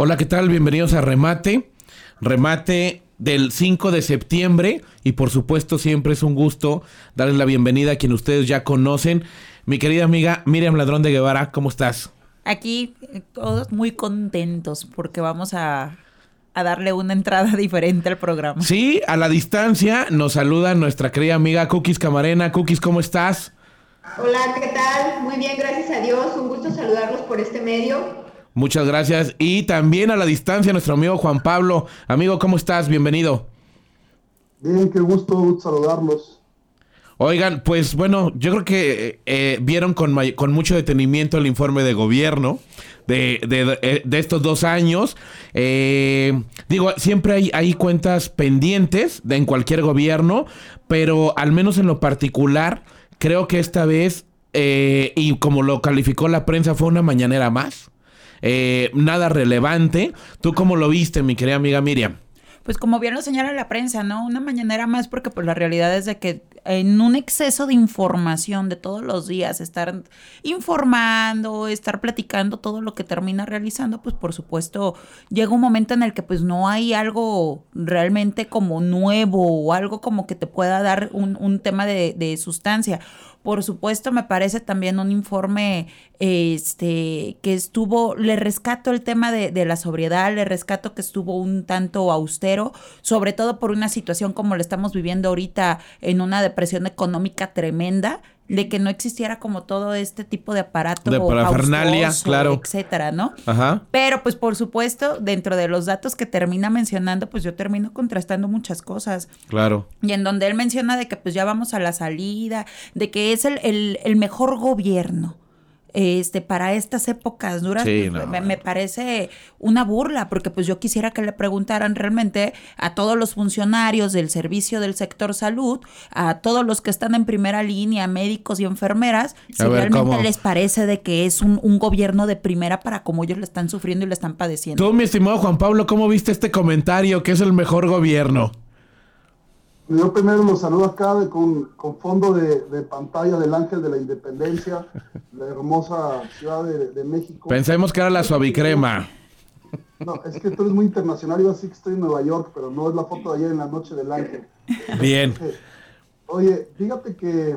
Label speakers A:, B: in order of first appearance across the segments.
A: Hola, ¿qué tal? Bienvenidos a Remate. Remate del 5 de septiembre y por supuesto siempre es un gusto darles la bienvenida a quien ustedes ya conocen. Mi querida amiga Miriam Ladrón de Guevara, ¿cómo estás?
B: Aquí eh, todos muy contentos porque vamos a, a darle una entrada diferente al programa.
A: Sí, a la distancia nos saluda nuestra querida amiga Cookies Camarena. Cookies, ¿cómo estás?
C: Hola, ¿qué tal? Muy bien, gracias a Dios. Un gusto saludarlos por este medio.
A: Muchas gracias. Y también a la distancia, nuestro amigo Juan Pablo. Amigo, ¿cómo estás? Bienvenido.
D: Bien, qué gusto saludarlos.
A: Oigan, pues bueno, yo creo que eh, vieron con, con, mucho detenimiento el informe de gobierno de, de, eh, estos dos años. Eh, digo, siempre hay, hay cuentas pendientes de, en cualquier gobierno, pero al menos en lo particular, creo que esta vez, y como lo calificó la prensa, fue una mañanera más. Eh, nada relevante. ¿Tú cómo lo viste, mi querida amiga Miriam?
B: Pues como bien lo señala la prensa, ¿no? Una mañanera más porque pues la realidad es de que en un exceso de información de todos los días, estar informando, estar platicando todo lo que termina realizando, pues por supuesto llega un momento en el que pues no hay algo realmente como nuevo o algo como que te pueda dar un, un tema de, de sustancia. Por supuesto, me parece también un informe este, que estuvo, le rescato el tema de, de, la sobriedad, le rescato que estuvo un tanto austero, sobre todo por una situación como la estamos viviendo ahorita en una depresión económica tremenda de que no existiera como todo este tipo de aparato
A: de parafernalia, claro,
B: etcétera, ¿no? Ajá. Pero pues por supuesto, dentro de los datos que termina mencionando, pues yo termino contrastando muchas cosas.
A: Claro.
B: Y en donde él menciona de que pues ya vamos a la salida, de que es el, el, el mejor gobierno este, para estas épocas duras, pues, me, parece una burla, porque pues yo quisiera que le preguntaran realmente a todos los funcionarios del servicio del sector salud, a todos los que están en primera línea, médicos y enfermeras, si realmente les parece de que es un, un, gobierno de primera para como ellos le están sufriendo y le están padeciendo.
A: Tú, mi estimado Juan Pablo, ¿cómo viste este comentario que es el mejor gobierno?
D: Yo primero los saludo acá con, fondo de, pantalla del Ángel de la Independencia, la hermosa ciudad de, México.
A: Pensemos que era la suavicrema.
D: No, es que tú eres muy internacional, yo así que estoy en Nueva York, pero no es la foto de ayer en la noche del Ángel.
A: Bien.
D: Oye, fíjate que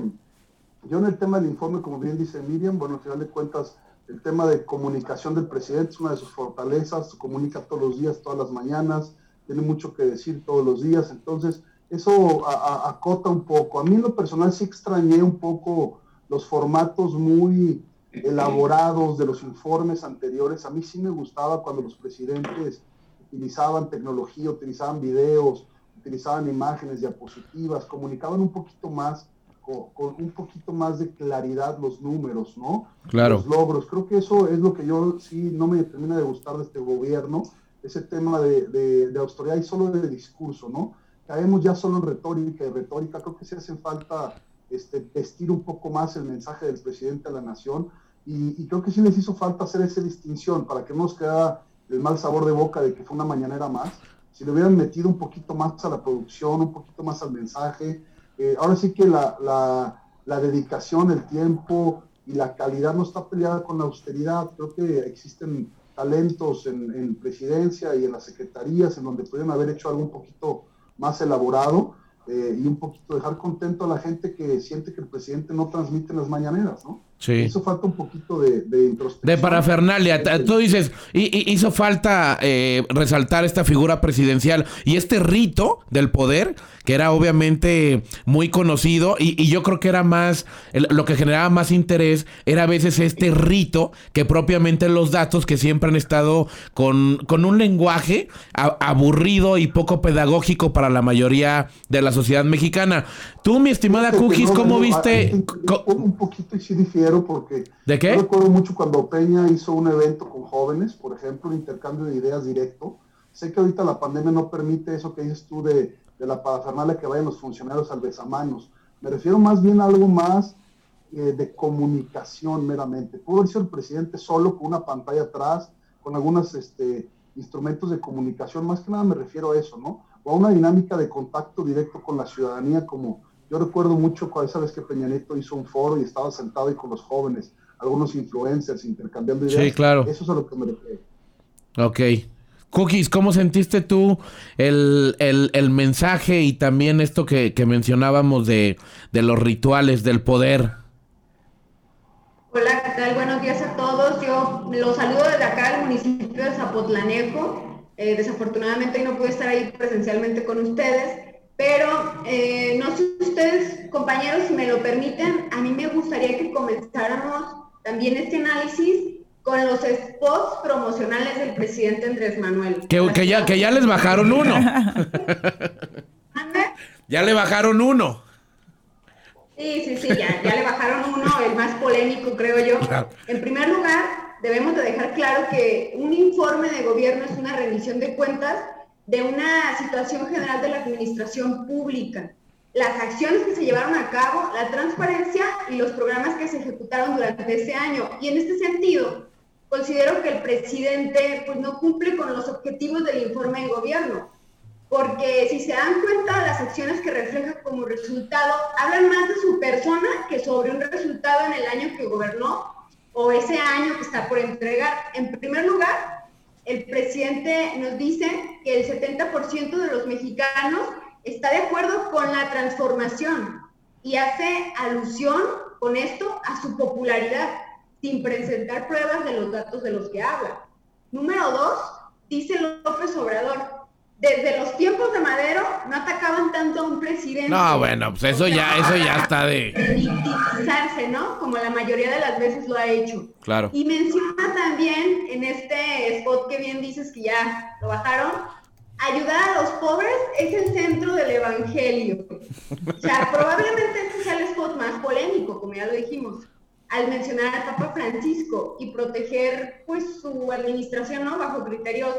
D: yo en el tema del informe, como bien dice Miriam, bueno, al final de cuentas, el tema de comunicación del presidente es una de sus fortalezas, comunica todos los días, todas las mañanas, tiene mucho que decir todos los días, entonces eso acota un poco. A mí en lo personal sí extrañé un poco los formatos muy elaborados de los informes anteriores. A mí sí me gustaba cuando los presidentes utilizaban tecnología, utilizaban videos, utilizaban imágenes, diapositivas, comunicaban un poquito más, con, un poquito más de claridad los números, ¿no?
A: Claro.
D: Los logros. Creo que eso es lo que yo sí no me termina de gustar de este gobierno, ese tema de, de, de autoridad y solo de discurso, ¿no? Caemos ya solo en retórica y retórica. Creo que se hace falta este, vestir un poco más el mensaje del presidente a la nación y, creo que sí les hizo falta hacer esa distinción para que no nos quedara el mal sabor de boca de que fue una mañanera más. Si le hubieran metido un poquito más a la producción, un poquito más al mensaje, eh, ahora sí que la, dedicación, el tiempo y la calidad no está peleada con la austeridad. Creo que existen talentos en, en presidencia y en las secretarías en donde pudieron haber hecho algo un poquito más elaborado eh, y un poquito dejar contento a la gente que siente que el presidente no transmite las mañaneras, ¿no?
A: Sí.
D: Hizo falta un poquito de, de introspección.
A: De parafernalia. Tú dices, hizo falta eh, resaltar esta figura presidencial y este rito del poder, que era obviamente muy conocido, y, yo creo que era más, lo que generaba más interés era a veces este rito que propiamente los datos que siempre han estado con, con un lenguaje aburrido y poco pedagógico para la mayoría de la sociedad mexicana. Tú, mi estimada Cookies, ¿cómo viste?
D: Un poquito y sí difiero porque
A: ¿De qué?
D: recuerdo mucho cuando Peña hizo un evento con jóvenes, por ejemplo, un intercambio de ideas directo. Sé que ahorita la pandemia no permite eso que dices tú de, de la parafernalia que vayan los funcionarios al besamanos. Me refiero más bien a algo más eh, de comunicación meramente. Pudo haber sido el presidente solo con una pantalla atrás, con algunos este, instrumentos de comunicación, más que nada me refiero a eso, ¿no? O a una dinámica de contacto directo con la ciudadanía como yo recuerdo mucho esa vez que Peña Nieto hizo un foro y estaba sentado ahí con los jóvenes, algunos influencers intercambiando ideas.
A: Sí, claro.
D: Eso es a lo que me refiero.
A: Ok. Cookies, ¿cómo sentiste tú el, mensaje y también esto que, mencionábamos de, los rituales del poder?
C: Hola, ¿qué tal? Buenos días a todos. Yo los saludo desde acá, el municipio de Zapotlanejo. Eh, desafortunadamente hoy no pude estar ahí presencialmente con ustedes, pero eh, no sé si ustedes, compañeros, si me lo permiten, a mí me gustaría que comenzáramos también este análisis con los spots promocionales del presidente Andrés Manuel.
A: Que, ya, que ya les bajaron uno. ya le bajaron uno.
C: Sí, sí, sí, ya, ya le bajaron uno, el más polémico, creo yo. En primer lugar, debemos de dejar claro que un informe de gobierno es una rendición de cuentas de una situación general de la administración pública las acciones que se llevaron a cabo, la transparencia y los programas que se ejecutaron durante ese año. Y en este sentido, considero que el presidente pues, no cumple con los objetivos del informe de gobierno, porque si se dan cuenta, las acciones que refleja como resultado hablan más de su persona que sobre un resultado en el año que gobernó o ese año que está por entregar. En primer lugar, el presidente nos dice que el 70% de los mexicanos está de acuerdo con la transformación y hace alusión con esto a su popularidad sin presentar pruebas de los datos de los que habla. Número dos, dice López Obrador, desde los tiempos de Madero no atacaban tanto a un presidente.
A: No, bueno, pues eso ya, eso ya está de...
C: Victimizarse, ¿no? Como la mayoría de las veces lo ha hecho.
A: Claro.
C: Y menciona también en este spot que bien dices que ya lo bajaron, ayudar a los pobres es el centro del evangelio. O sea, probablemente este sea el spot más polémico, como ya lo dijimos al mencionar al Papa Francisco y proteger pues su administración ¿no? bajo criterios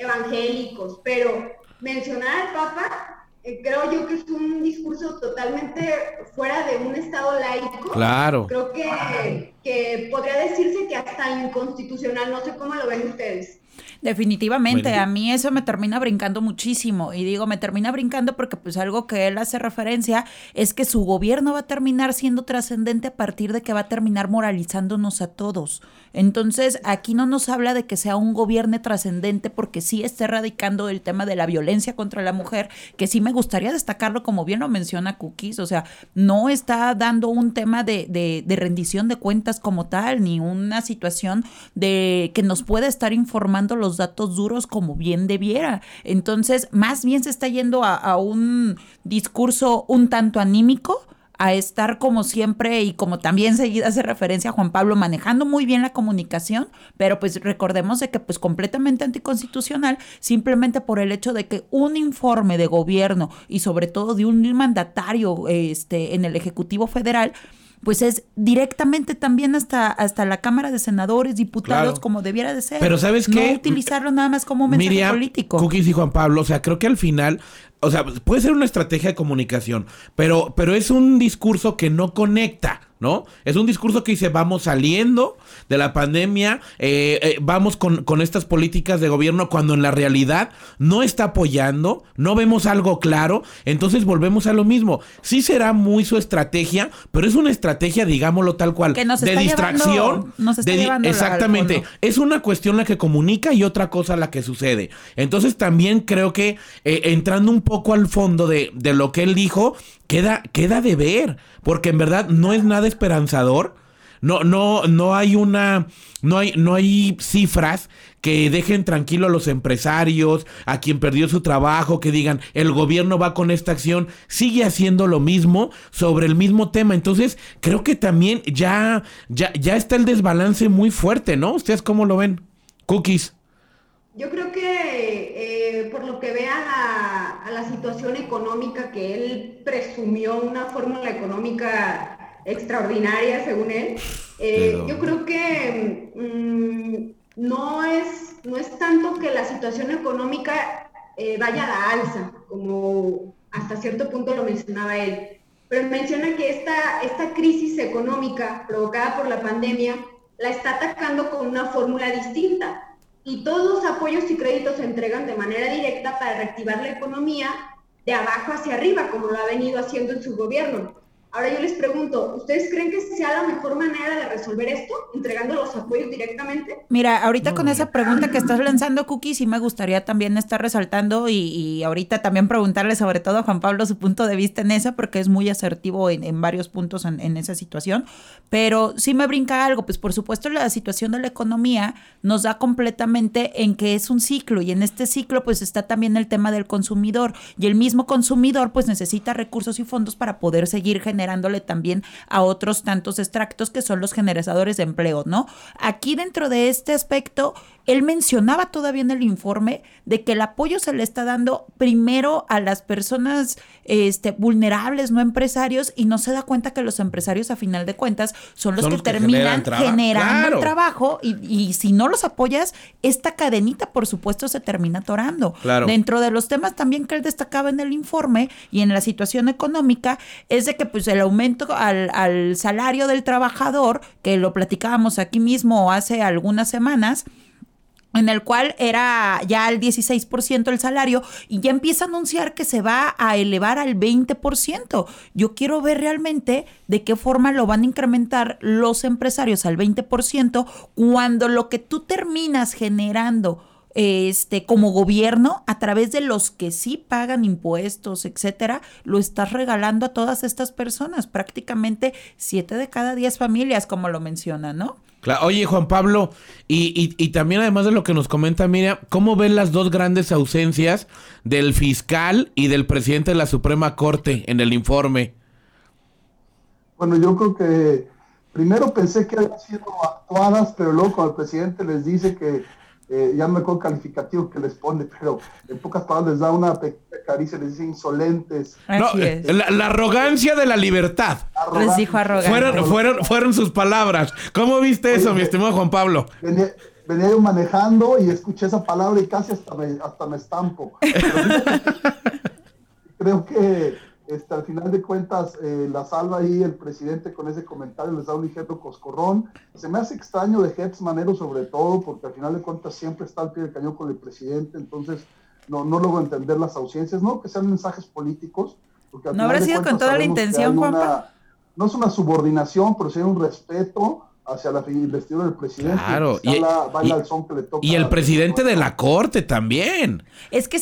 C: evangélicos, pero mencionar al Papa eh, creo yo que es un discurso totalmente fuera de un Estado laico.
A: Claro.
C: Creo que, que podría decirse que hasta inconstitucional, no sé cómo lo ven ustedes.
B: Definitivamente, a mí eso me termina brincando muchísimo. Y digo, me termina brincando porque pues algo que él hace referencia es que su gobierno va a terminar siendo trascendente a partir de que va a terminar moralizándonos a todos. Entonces, aquí no nos habla de que sea un gobierno trascendente porque sí está erradicando el tema de la violencia contra la mujer, que sí me gustaría destacarlo como bien lo menciona Cookies, o sea, no está dando un tema de, de, de rendición de cuentas como tal, ni una situación de que nos pueda estar informando los datos duros como bien debiera. Entonces, más bien se está yendo a, un discurso un tanto anímico a estar como siempre y como también se hace referencia a Juan Pablo manejando muy bien la comunicación, pero pues recordemos de que pues completamente anticonstitucional simplemente por el hecho de que un informe de gobierno y sobre todo de un mandatario este en el Ejecutivo Federal pues es directamente también hasta, hasta la Cámara de Senadores, diputados, como debiera de ser.
A: Pero ¿sabes qué?
B: No utilizarlo nada más como mensaje Miriam, político.
A: Cookies y Juan Pablo, o sea, creo que al final o sea, puede ser una estrategia de comunicación, pero, pero es un discurso que no conecta, ¿no? Es un discurso que dice, vamos saliendo de la pandemia, eh, eh, vamos con, con, estas políticas de gobierno cuando en la realidad no está apoyando, no vemos algo claro, entonces volvemos a lo mismo. Sí será muy su estrategia, pero es una estrategia, digámoslo tal cual, de distracción. exactamente. Es una cuestión la que comunica y otra cosa la que sucede. Entonces también creo que eh, entrando un poco al fondo de, de lo que él dijo, queda, queda de ver, porque en verdad no es nada esperanzador. No, no, no hay una, no hay, no hay cifras que dejen tranquilo a los empresarios, a quien perdió su trabajo, que digan, el gobierno va con esta acción, sigue haciendo lo mismo sobre el mismo tema. Entonces, creo que también ya, ya, ya está el desbalance muy fuerte, ¿no? ¿Ustedes cómo lo ven? Cookies.
C: Yo creo que eh, por lo que vea a la, situación económica que él presumió, una fórmula económica extraordinaria según él, eh, yo creo que mm, no, es, no es tanto que la situación económica eh, vaya a la alza, como hasta cierto punto lo mencionaba él, pero menciona que esta, esta crisis económica provocada por la pandemia la está atacando con una fórmula distinta. Y todos los apoyos y créditos se entregan de manera directa para reactivar la economía de abajo hacia arriba, como lo ha venido haciendo en su gobierno. Ahora yo les pregunto, ¿ustedes creen que sea la mejor manera de resolver esto, entregando los apoyos directamente?
B: Mira, ahorita con esa pregunta que estás lanzando, Cookie, sí me gustaría también estar resaltando y, ahorita también preguntarle sobre todo a Juan Pablo su punto de vista en esa, porque es muy asertivo en, varios puntos en, en, esa situación. Pero sí me brinca algo, pues por supuesto la situación de la economía nos da completamente en que es un ciclo y en este ciclo pues está también el tema del consumidor y el mismo consumidor pues necesita recursos y fondos para poder seguir generando generándole también a otros tantos extractos que son los generadores de empleo, ¿no? Aquí dentro de este aspecto, él mencionaba todavía en el informe de que el apoyo se le está dando primero a las personas este, vulnerables, no empresarios, y no se da cuenta que los empresarios, a final de cuentas, son los, que, terminan generando el trabajo, y, si no los apoyas, esta cadenita, por supuesto, se termina atorando. Dentro de los temas también que él destacaba en el informe y en la situación económica, es de que pues el aumento al, al salario del trabajador, que lo platicábamos aquí mismo hace algunas semanas, en el cual era ya el 16% el salario y ya empieza a anunciar que se va a elevar al 20%. Yo quiero ver realmente de qué forma lo van a incrementar los empresarios al 20% cuando lo que tú terminas generando este, como gobierno, a través de los que sí pagan impuestos, etcétera, lo estás regalando a todas estas personas, prácticamente siete de cada diez familias, como lo menciona, ¿no?
A: Oye, Juan Pablo, y, y, también además de lo que nos comenta Miriam, ¿cómo ven las dos grandes ausencias del fiscal y del presidente de la Suprema Corte en el informe?
D: Bueno, yo creo que primero pensé que habían sido actuadas, pero luego cuando el presidente les dice que eh, ya no me acuerdo calificativo que les pone, pero en pocas palabras les da una pequeña caricia, les dice insolentes.
A: No, la, arrogancia de la libertad.
B: Les dijo arrogante.
A: Fueron, fueron, fueron sus palabras. ¿Cómo viste eso, mi estimado Juan Pablo?
D: Venía, yo manejando y escuché esa palabra y casi hasta me, hasta me estampo. creo que este, al final de cuentas, eh, la salva ahí el presidente con ese comentario, les da un ligero coscorrón. Se me hace extraño de Hetz Manero sobre todo, porque al final de cuentas siempre está al pie del cañón con el presidente, entonces no, no logro entender las ausencias, no que sean mensajes políticos.
B: Porque no habrá sido con toda la intención, Juanpa.
D: No es una subordinación, pero sí un respeto hacia la investidura del presidente.
A: Claro, y, y, el presidente de la corte también.
B: Es que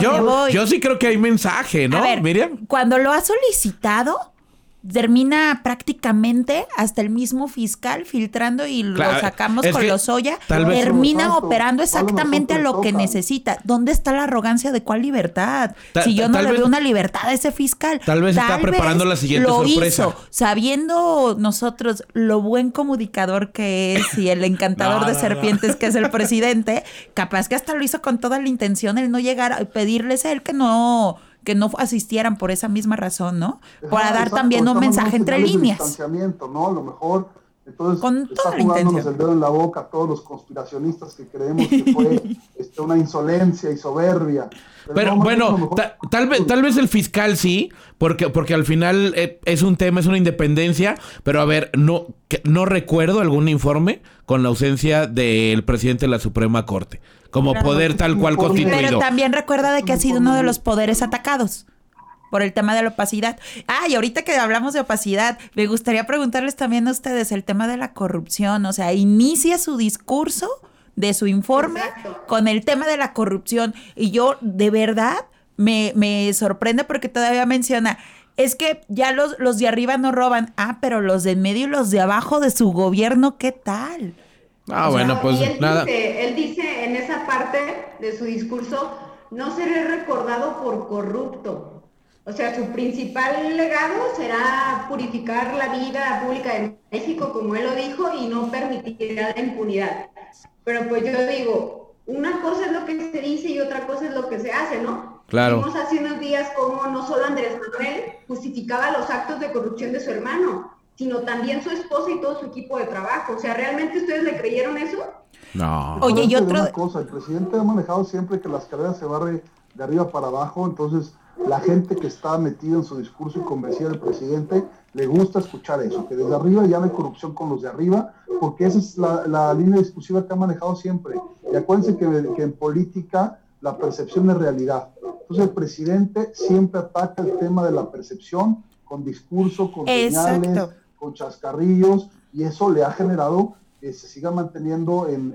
B: yo,
A: yo sí creo que hay mensaje, ¿no?
B: Miriam. Cuando lo ha solicitado, termina prácticamente hasta el mismo fiscal filtrando y lo sacamos con los Oya, termina operando exactamente a lo que necesita. ¿Dónde está la arrogancia de cuál libertad? si yo no le veo una libertad a ese fiscal.
A: Tal vez está preparando la siguiente lo sorpresa. Hizo,
B: sabiendo nosotros lo buen comunicador que es y el encantador de serpientes que es el presidente, capaz que hasta lo hizo con toda la intención el no llegar a pedirles a él que no que no asistieran por esa misma razón, ¿no? Para dar también un mensaje entre líneas.
D: A lo mejor entonces Con está jugándonos el dedo en la boca a todos los conspiracionistas que creemos que fue este, una insolencia y soberbia.
A: Pero, bueno, tal vez tal vez el fiscal sí, porque porque al final eh, es un tema, es una independencia, pero a ver, no no recuerdo algún informe con la ausencia del presidente de la Suprema Corte como poder tal cual constituido.
B: Pero también recuerda de que ha sido uno de los poderes atacados por el tema de la opacidad. Ah, y ahorita que hablamos de opacidad, me gustaría preguntarles también a ustedes el tema de la corrupción. O sea, inicia su discurso de su informe con el tema de la corrupción. Y yo, de verdad, me, me sorprende porque todavía menciona, es que ya los, los de arriba no roban. Ah, pero los de en medio y los de abajo de su gobierno, ¿qué tal?
A: Ah, bueno, pues
C: él
A: nada.
C: Dice, él dice en esa parte de su discurso, no seré recordado por corrupto. O sea, su principal legado será purificar la vida pública de México, como él lo dijo, y no permitir la impunidad. Pero pues yo digo, una cosa es lo que se dice y otra cosa es lo que se hace, ¿no?
A: Claro.
C: Vimos hace unos días como no solo Andrés Manuel justificaba los actos de corrupción de su hermano, sino también su esposa y todo su equipo de trabajo. O sea, ¿realmente ustedes le creyeron eso?
A: No.
B: Oye, y otro...
D: Una cosa, el presidente ha manejado siempre que las carreras se barre de arriba para abajo, entonces la gente que está metida en su discurso y convencida del presidente le gusta escuchar eso, que desde arriba ya no hay corrupción con los de arriba, porque esa es la, línea discursiva que ha manejado siempre. Y acuérdense que, que en política la percepción es realidad. Entonces el presidente siempre ataca el tema de la percepción con discurso, con señales, con chascarrillos, y eso le ha generado que se siga manteniendo en,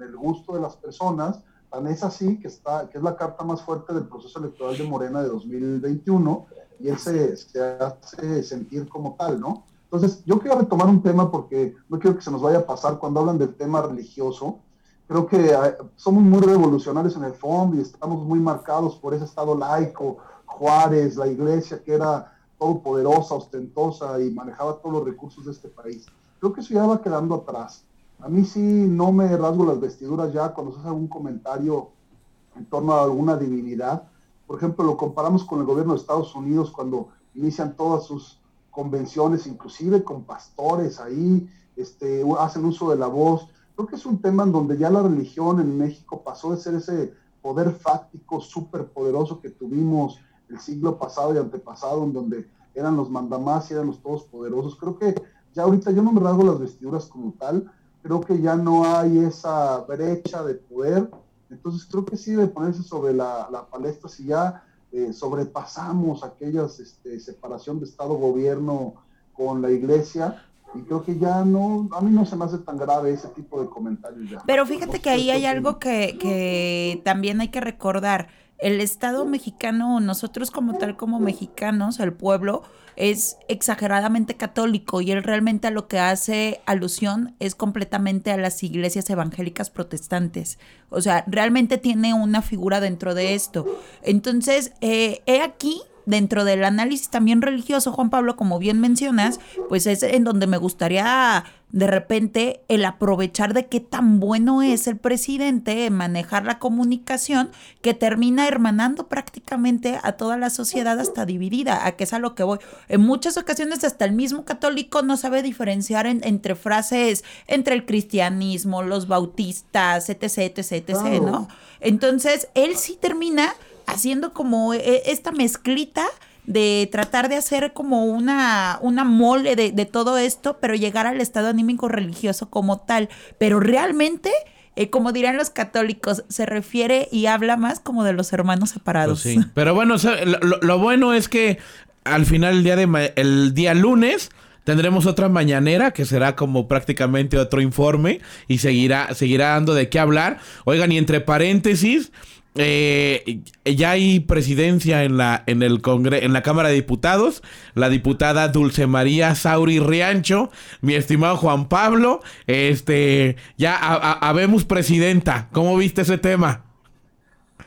D: el gusto de las personas. Tan es así que, está, que es la carta más fuerte del proceso electoral de Morena de 2021 y él se, se hace sentir como tal, ¿no? Entonces, yo quiero retomar un tema porque no quiero que se nos vaya a pasar cuando hablan del tema religioso. Creo que somos muy revolucionarios en el fondo y estamos muy marcados por ese estado laico, Juárez, la iglesia que era todopoderosa, ostentosa y manejaba todos los recursos de este país. Creo que eso ya va quedando atrás. A mí sí no me rasgo las vestiduras ya cuando se hace algún comentario en torno a alguna divinidad. Por ejemplo, lo comparamos con el gobierno de Estados Unidos cuando inician todas sus convenciones, inclusive con pastores ahí, este, hacen uso de la voz. Creo que es un tema en donde ya la religión en México pasó de ser ese poder fáctico súper poderoso que tuvimos el siglo pasado y antepasado, en donde eran los mandamás y eran los todos poderosos. Creo que ya ahorita yo no me rasgo las vestiduras como tal, creo que ya no hay esa brecha de poder. Entonces creo que sí debe ponerse sobre la, la palestra si ya eh, sobrepasamos aquellas este, separación de Estado-gobierno con la iglesia. Y creo que ya no, a mí no se me hace tan grave ese tipo de comentarios ya.
B: Pero fíjate que ahí hay algo que, que también hay que recordar el Estado mexicano, nosotros como tal como mexicanos, el pueblo, es exageradamente católico y él realmente a lo que hace alusión es completamente a las iglesias evangélicas protestantes. O sea, realmente tiene una figura dentro de esto. Entonces, eh, he aquí dentro del análisis también religioso, Juan Pablo, como bien mencionas, pues es en donde me gustaría de repente el aprovechar de qué tan bueno es el presidente en manejar la comunicación que termina hermanando prácticamente a toda la sociedad hasta dividida, a que es a lo que voy. En muchas ocasiones hasta el mismo católico no sabe diferenciar entre frases entre el cristianismo, los bautistas, etc, etc, etc, ¿no? Entonces, él sí termina haciendo como eh, esta mezclita de tratar de hacer como una, una mole de, de, todo esto, pero llegar al estado anímico religioso como tal. Pero realmente, eh, como dirán los católicos, se refiere y habla más como de los hermanos separados.
A: Pues sí, pero bueno, lo, lo, bueno es que al final el día, de el día lunes tendremos otra mañanera que será como prácticamente otro informe y seguirá, seguirá dando de qué hablar. Oigan, y entre paréntesis... Eh, ya hay presidencia en la, en, el Congre en la Cámara de Diputados. La diputada Dulce María Sauri Riancho, mi estimado Juan Pablo, este, ya habemos presidenta. ¿Cómo viste ese tema?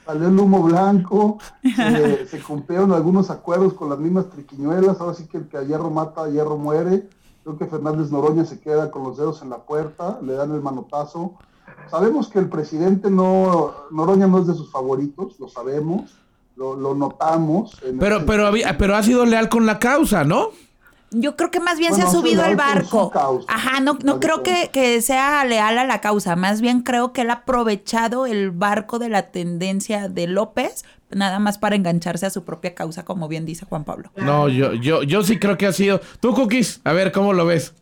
D: Salió el humo blanco, se cumplieron algunos acuerdos con las mismas triquiñuelas. Ahora sí que el que a hierro mata, a hierro muere. Creo que Fernández Noroña se queda con los dedos en la puerta, le dan el manotazo Sabemos que el presidente no, Noroña no es de sus favoritos, lo sabemos, lo, notamos.
A: Pero, pero, había, pero ha sido leal con la causa, ¿no?
B: Yo creo que más bien se ha subido al barco. Ajá, no, no creo que, que, sea leal a la causa. Más bien creo que él ha aprovechado el barco de la tendencia de López, nada más para engancharse a su propia causa, como bien dice Juan Pablo.
A: No, yo, yo, yo sí creo que ha sido. Tú, Cookies, a ver, ¿cómo lo ves?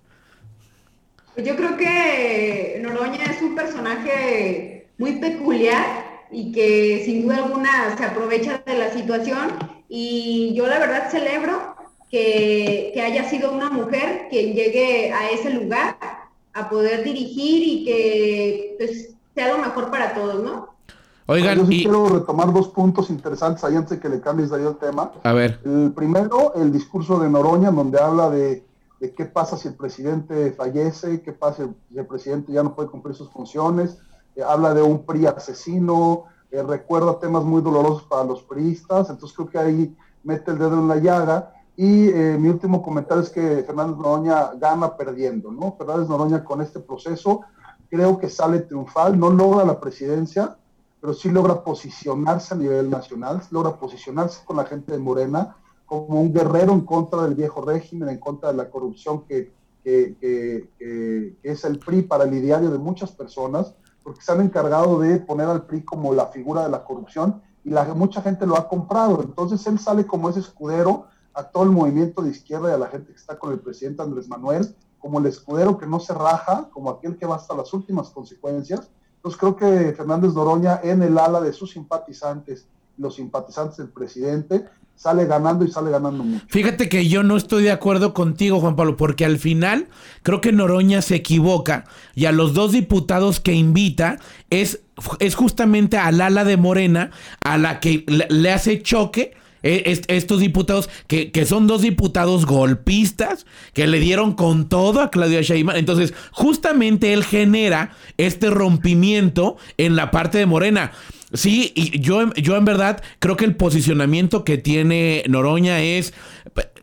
C: Yo creo que Noroña es un personaje muy peculiar y que sin duda alguna se aprovecha de la situación y yo la verdad celebro que, haya sido una mujer quien llegue a ese lugar a poder dirigir y que pues, sea lo mejor para todos, ¿no?
D: Oigan, yo quiero retomar dos puntos interesantes ahí antes de que le cambies ahí el tema.
A: A ver.
D: El primero, el discurso de Noroña, donde habla de de qué pasa si el presidente fallece, qué pasa si el presidente ya no puede cumplir sus funciones, eh, habla de un PRI asesino, eh, recuerda temas muy dolorosos para los priistas, entonces creo que ahí mete el dedo en la llaga. Y eh, mi último comentario es que Fernández Noroña gana perdiendo, ¿no? Fernández Noroña con este proceso creo que sale triunfal, no logra la presidencia, pero sí logra posicionarse a nivel nacional, logra posicionarse con la gente de Morena, como un guerrero en contra del viejo régimen, en contra de la corrupción que, es el PRI para el ideario de muchas personas, porque se han encargado de poner al PRI como la figura de la corrupción y la, mucha gente lo ha comprado. Entonces él sale como ese escudero a todo el movimiento de izquierda y a la gente que está con el presidente Andrés Manuel, como el escudero que no se raja, como aquel que va hasta las últimas consecuencias. Entonces creo que Fernández Doroña en el ala de sus simpatizantes los simpatizantes del presidente, sale ganando y sale ganando mucho.
A: Fíjate que yo no estoy de acuerdo contigo, Juan Pablo, porque al final creo que Noroña se equivoca y a los dos diputados que invita es, es justamente al ala de Morena a la que le hace choque e, estos diputados, que, que, son dos diputados golpistas, que le dieron con todo a Claudia Sheinbaum. Entonces, justamente él genera este rompimiento en la parte de Morena. Sí, y yo, yo en verdad creo que el posicionamiento que tiene Noroña es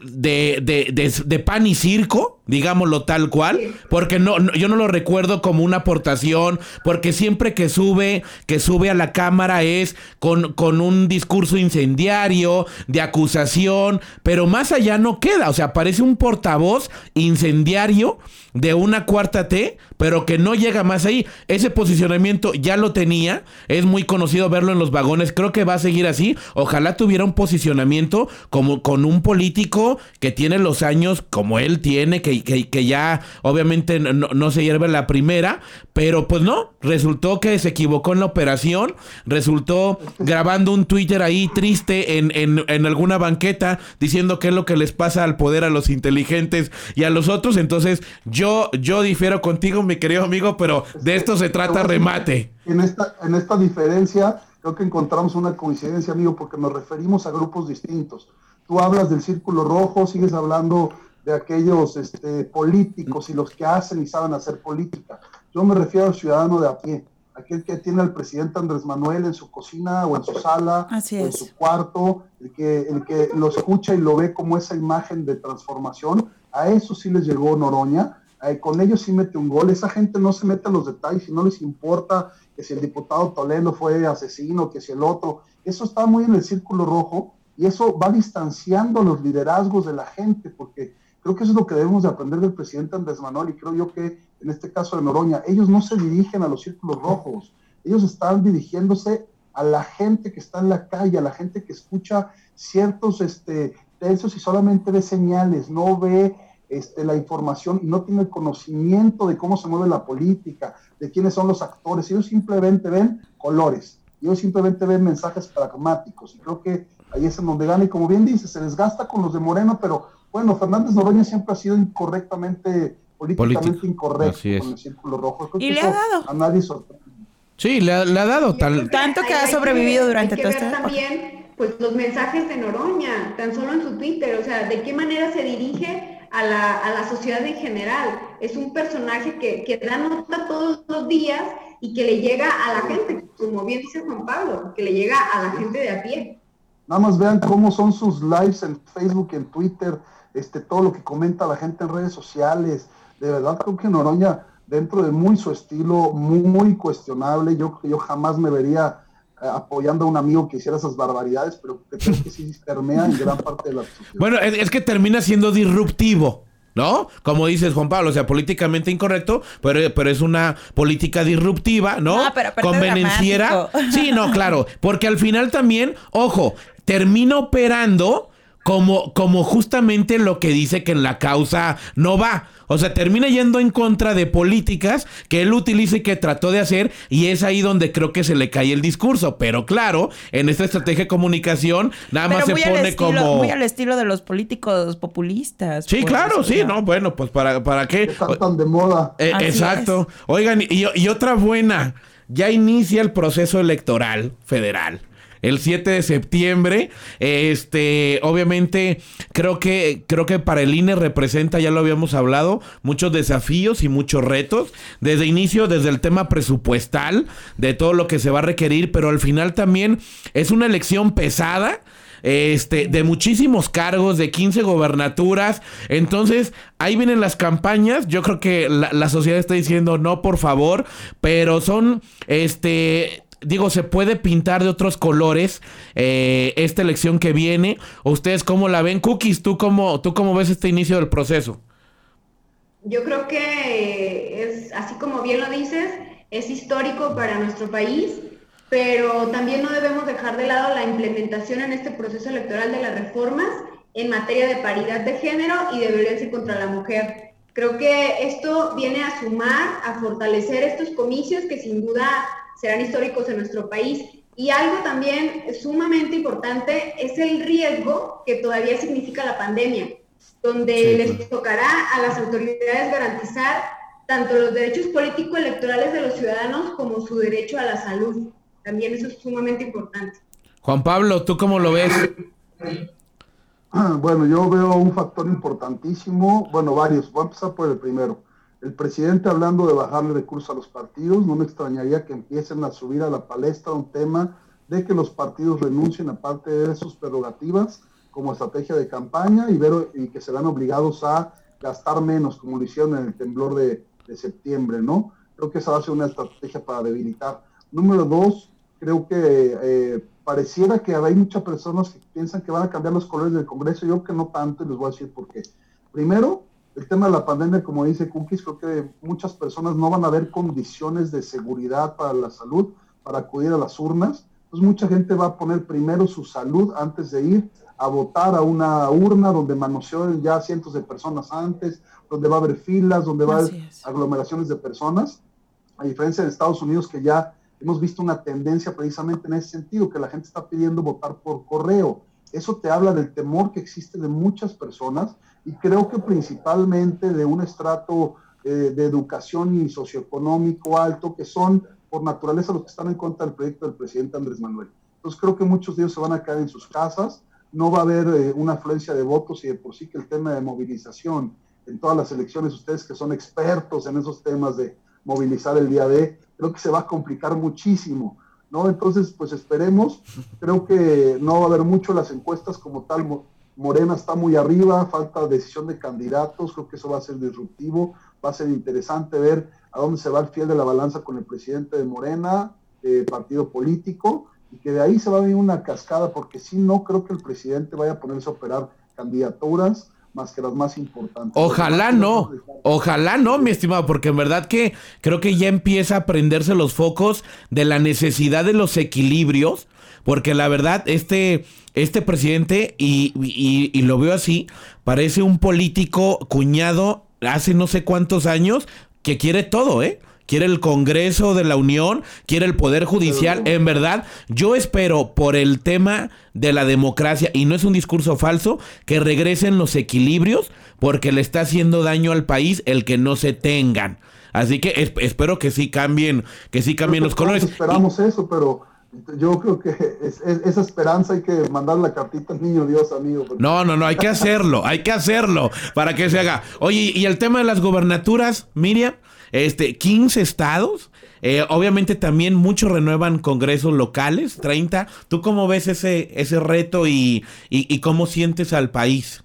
A: de, de, de, pan y circo, digámoslo tal cual, porque no, yo no lo recuerdo como una aportación, porque siempre que sube, que sube a la cámara es con, con un discurso incendiario, de acusación, pero más allá no queda, o sea, parece un portavoz incendiario de una cuarta T, pero que no llega más ahí. Ese posicionamiento ya lo tenía, es muy conocido verlo en los vagones, creo que va a seguir así, ojalá tuviera un posicionamiento como con un político que tiene los años como él tiene, que, que, ya obviamente no, se hierve la primera, pero pues no, resultó que se equivocó en la operación, resultó grabando un Twitter ahí triste en, en, en alguna banqueta diciendo qué es lo que les pasa al poder a los inteligentes y a los otros, entonces yo, yo difiero contigo, mi querido amigo, pero de esto se trata remate.
D: En esta, en esta diferencia creo que encontramos una coincidencia, amigo, porque nos referimos a grupos distintos tú hablas del círculo rojo, sigues hablando de aquellos este, políticos y los que hacen y saben hacer política. Yo me refiero al ciudadano de a pie, aquel que tiene al presidente Andrés Manuel en su cocina o en su sala, o en su cuarto, el que, el que lo escucha y lo ve como esa imagen de transformación. A eso sí les llegó Noroña, eh, con ellos sí mete un gol. Esa gente no se mete en los detalles y no les importa que si el diputado Toledo fue asesino, que si el otro. Eso está muy en el círculo rojo y eso va distanciando los liderazgos de la gente, porque creo que eso es lo que debemos de aprender del presidente Andrés Manuel y creo yo que en este caso de Noroña, ellos no se dirigen a los círculos rojos, ellos están dirigiéndose a la gente que está en la calle, a la gente que escucha ciertos este, tensos y solamente ve señales, no ve este, la información y no tiene conocimiento de cómo se mueve la política, de quiénes son los actores, ellos simplemente ven colores, ellos simplemente ven mensajes pragmáticos. Y creo que ahí es en donde gana. Y como bien dice, se desgasta con los de Moreno, pero bueno, Fernández Noroña siempre ha sido incorrectamente, políticamente incorrecto con el círculo rojo.
B: y le ha dado.
D: A nadie sorprende.
A: Sí, le ha, dado tal...
B: tanto que ha sobrevivido durante todo este
C: también pues los mensajes de Noroña, tan solo en su Twitter, o sea, de qué manera se dirige a la, a la sociedad en general. Es un personaje que, que da nota todos los días y que le llega a la gente, como bien dice Juan Pablo, que le llega a la gente de a pie.
D: Nada más vean cómo son sus lives en Facebook, en Twitter, este, todo lo que comenta la gente en redes sociales. De verdad creo que Noroña, dentro de muy su estilo, muy, muy cuestionable, yo, yo jamás me vería eh, apoyando a un amigo que hiciera esas barbaridades, pero creo que sí permea en gran parte de la sociedad.
A: Bueno, es, que termina siendo disruptivo. ¿no? Como dices, Juan Pablo, o sea, políticamente incorrecto, pero, pero es una política disruptiva, ¿no?
B: Ah, pero Convenenciera.
A: Sí, no, claro, porque al final también, ojo, termina operando como, como justamente lo que dice que en la causa no va. O sea, termina yendo en contra de políticas que él utiliza y que trató de hacer, y es ahí donde creo que se le cae el discurso. Pero claro, en esta estrategia de comunicación, nada más se pone como.
B: Muy al estilo de los políticos populistas.
A: Sí, pues, claro, sí, no, bueno, pues para, para qué.
D: Están tan de moda.
A: Eh, exacto. Oigan, y otra buena. Ya inicia el proceso electoral federal el 7 de septiembre. Este, obviamente, creo que, creo que para el INE representa, ya lo habíamos hablado, muchos desafíos y muchos retos. Desde inicio, desde el tema presupuestal, de todo lo que se va a requerir, pero al final también es una elección pesada. Este, de muchísimos cargos, de 15 gobernaturas. Entonces, ahí vienen las campañas. Yo creo que la, la sociedad está diciendo no, por favor. Pero son, este, digo, se puede pintar de otros colores eh, esta elección que viene. ¿Ustedes cómo la ven? Cookies, ¿tú cómo, ¿tú cómo ves este inicio del proceso?
C: Yo creo que es, así como bien lo dices, es histórico para nuestro país, pero también no debemos dejar de lado la implementación en este proceso electoral de las reformas en materia de paridad de género y de violencia contra la mujer. Creo que esto viene a sumar, a fortalecer estos comicios que sin duda serán históricos en nuestro país. Y algo también sumamente importante es el riesgo que todavía significa la pandemia, donde les tocará a las autoridades garantizar tanto los derechos político-electorales de los ciudadanos como su derecho a la salud. También eso es sumamente importante.
A: Juan Pablo, ¿tú cómo lo ves?
D: Bueno, yo veo un factor importantísimo, bueno, varios. Voy a empezar por el primero. El presidente hablando de bajarle recursos a los partidos, no me extrañaría que empiecen a subir a la palestra un tema de que los partidos renuncien a parte de sus prerrogativas como estrategia de campaña y, ver, y que serán obligados a gastar menos, como lo hicieron en el temblor de, de septiembre, ¿no? Creo que esa va a ser una estrategia para debilitar. Número dos, creo que eh, pareciera que hay muchas personas que piensan que van a cambiar los colores del Congreso. Yo que no tanto y les voy a decir por qué. Primero, el tema de la pandemia, como dice Cookies, creo que muchas personas no van a ver condiciones de seguridad para la salud para acudir a las urnas. Entonces mucha gente va a poner primero su salud antes de ir a votar a una urna donde manoseó ya cientos de personas antes, donde va a haber filas, donde va a haber aglomeraciones de personas, a diferencia de Estados Unidos que ya hemos visto una tendencia precisamente en ese sentido, que la gente está pidiendo votar por correo. Eso te habla del temor que existe de muchas personas y creo que principalmente de un estrato eh, de educación y socioeconómico alto, que son por naturaleza los que están en contra del proyecto del presidente Andrés Manuel. Entonces creo que muchos de ellos se van a quedar en sus casas, no va a haber eh, una afluencia de votos y de por sí que el tema de movilización en todas las elecciones, ustedes que son expertos en esos temas de movilizar el día de, creo que se va a complicar muchísimo, ¿no? Entonces, pues esperemos, creo que no va a haber mucho las encuestas como tal, Morena está muy arriba, falta decisión de candidatos, creo que eso va a ser disruptivo, va a ser interesante ver a dónde se va el fiel de la balanza con el presidente de Morena, eh, partido político, y que de ahí se va a venir una cascada, porque si no creo que el presidente vaya a ponerse a operar candidaturas más que las más importantes.
A: Ojalá no, ojalá no, mi estimado, porque en verdad que creo que ya empieza a prenderse los focos de la necesidad de los equilibrios, porque la verdad, este, este presidente, y, y lo veo así, parece un político cuñado hace no sé cuántos años que quiere todo, ¿eh? Quiere el Congreso de la Unión, quiere el Poder Judicial. En verdad, yo espero por el tema de la democracia, y no es un discurso falso, que regresen los equilibrios, porque le está haciendo daño al país el que no se tengan. Así que espero que sí cambien, que sí cambien los colores.
D: Esperamos eso, pero yo creo que esa esperanza hay que mandar la cartita al niño Dios, amigo.
A: No, no, no, hay que hacerlo, hay que hacerlo para que se haga. Oye, y el tema de las gobernaturas, Miriam, este, 15 estados. Eh, obviamente también muchos renuevan congresos locales, 30. ¿Tú cómo ves ese, ese reto y, y, cómo sientes al país?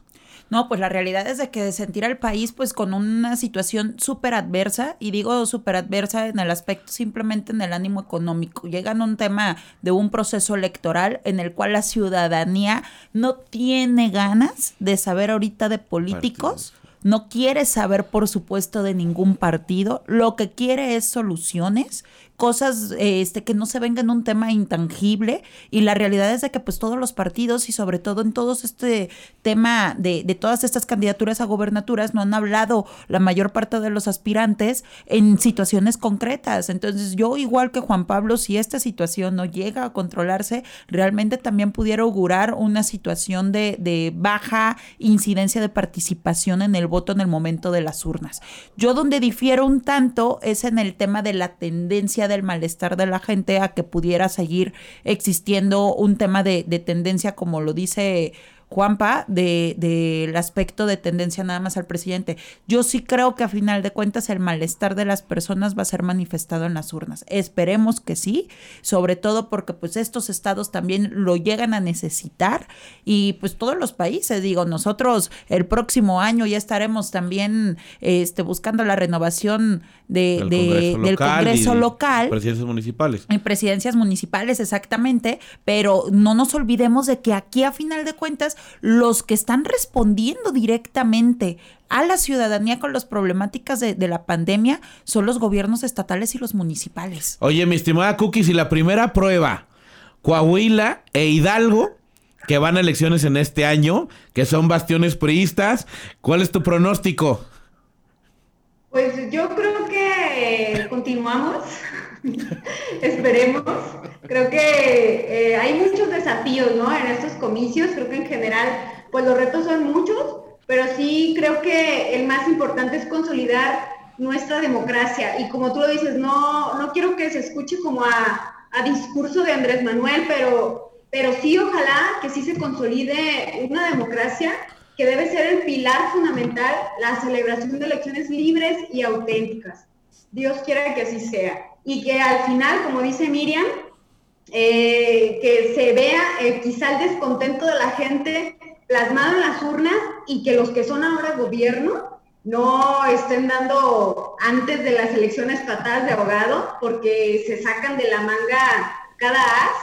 B: No, pues la realidad es de que sentir al país pues con una situación súper adversa, y digo súper adversa en el aspecto simplemente en el ánimo económico. Llegan a un tema de un proceso electoral en el cual la ciudadanía no tiene ganas de saber ahorita de políticos no quiere saber, por supuesto, de ningún partido, lo que quiere es soluciones cosas este, que no se vengan un tema intangible y la realidad es de que pues todos los partidos y sobre todo en todo este tema de, de todas estas candidaturas a gobernaturas no han hablado la mayor parte de los aspirantes en situaciones concretas. Entonces yo igual que Juan Pablo, si esta situación no llega a controlarse, realmente también pudiera augurar una situación de, de baja incidencia de participación en el voto en el momento de las urnas. Yo donde difiero un tanto es en el tema de la tendencia del malestar de la gente a que pudiera seguir existiendo un tema de, de tendencia, como lo dice Juanpa, del de, aspecto de tendencia nada más al presidente. Yo sí creo que a final de cuentas el malestar de las personas va a ser manifestado en las urnas. Esperemos que sí, sobre todo porque pues estos estados también lo llegan a necesitar y pues todos los países, digo, nosotros el próximo año ya estaremos también este, buscando la renovación de, del Congreso local.
A: Presidencias municipales.
B: En presidencias municipales, exactamente, pero no nos olvidemos de que aquí a final de cuentas los que están respondiendo directamente a la ciudadanía con las problemáticas de, la pandemia son los gobiernos estatales y los municipales.
A: Oye, mi estimada Cookies, y la primera prueba, Coahuila e Hidalgo, que van a elecciones en este año, que son bastiones priistas, ¿cuál es tu pronóstico?
C: Pues yo creo que continuamos, esperemos. Creo que eh, hay muchos desafíos, ¿no? En estos comicios, creo que en general, pues los retos son muchos, pero sí creo que el más importante es consolidar nuestra democracia. Y como tú lo dices, no, no quiero que se escuche como a, a discurso de Andrés Manuel, pero, pero sí ojalá que sí se consolide una democracia que debe ser el pilar fundamental, la celebración de elecciones libres y auténticas. Dios quiera que así sea. Y que al final, como dice Miriam, eh, que se vea eh, quizá el descontento de la gente plasmado en las urnas y que los que son ahora gobierno no estén dando antes de las elecciones patadas de abogado porque se sacan de la manga cada as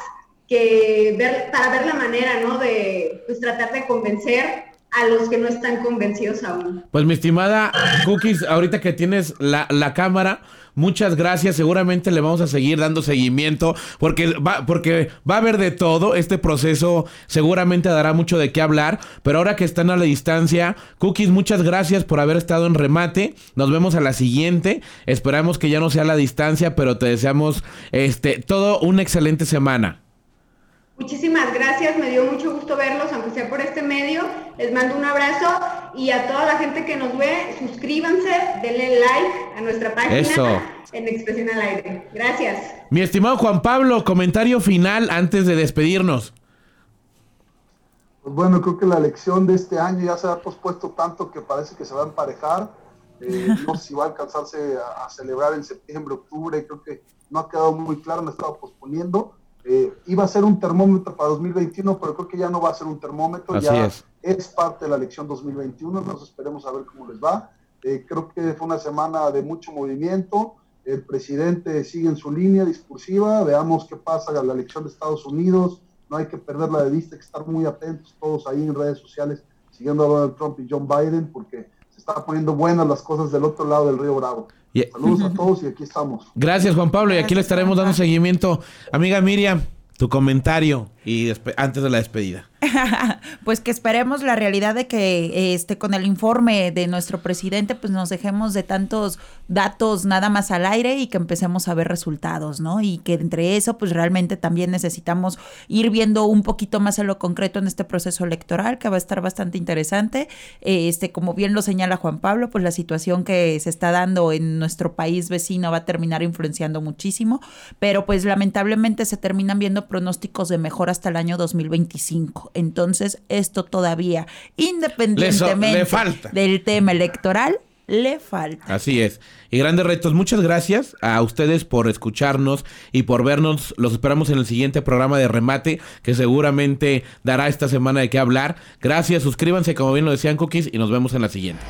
C: que ver, para ver la manera, ¿no? De pues, tratar de convencer a los que no están convencidos aún.
A: Pues mi estimada Cookies, ahorita que tienes la, la cámara, Muchas gracias. Seguramente le vamos a seguir dando seguimiento porque va, porque va a haber de todo. Este proceso seguramente dará mucho de qué hablar. Pero ahora que están a la distancia, Cookies, muchas gracias por haber estado en remate. Nos vemos a la siguiente. Esperamos que ya no sea a la distancia, pero te deseamos este todo una excelente semana.
C: Muchísimas gracias, me dio mucho gusto verlos, aunque sea por este medio. Les mando un abrazo y a toda la gente que nos ve, suscríbanse, denle like a nuestra página en Expresión al Aire. Gracias.
A: Mi estimado Juan Pablo, comentario final antes de despedirnos.
D: Pues bueno, creo que la elección de este año ya se ha pospuesto tanto que parece que se va a emparejar. Eh, no sé si va a alcanzarse a, a celebrar en septiembre, octubre, creo que no ha quedado muy claro, me ha estado posponiendo eh, iba a ser un termómetro para 2021, pero creo que ya no va a ser un termómetro, ya es. parte de la elección 2021, entonces esperemos a ver cómo les va. Eh, creo que fue una semana de mucho movimiento, el presidente sigue en su línea discursiva, veamos qué pasa en la elección de Estados Unidos, no hay que perderla de vista, hay que estar muy atentos todos ahí en redes sociales, siguiendo a Donald Trump y John Biden, porque se están poniendo buenas las cosas del otro lado del río Bravo. Saludos a todos y aquí estamos.
A: Gracias, Juan Pablo. Y aquí le estaremos dando seguimiento. Amiga Miriam, tu comentario y antes de la despedida.
B: pues que esperemos la realidad de que este con el informe de nuestro presidente pues nos dejemos de tantos datos nada más al aire y que empecemos a ver resultados, ¿no? Y que entre eso pues realmente también necesitamos ir viendo un poquito más en lo concreto en este proceso electoral que va a estar bastante interesante. Este como bien lo señala Juan Pablo, pues la situación que se está dando en nuestro país vecino va a terminar influenciando muchísimo, pero pues lamentablemente se terminan viendo pronósticos de mejor hasta el año 2025. Entonces, esto todavía, independientemente del tema electoral, le falta.
A: Así es. Y grandes retos. Muchas gracias a ustedes por escucharnos y por vernos. Los esperamos en el siguiente programa de remate que seguramente dará esta semana de qué hablar. Gracias, suscríbanse como bien lo decían Cookies y nos vemos en la siguiente.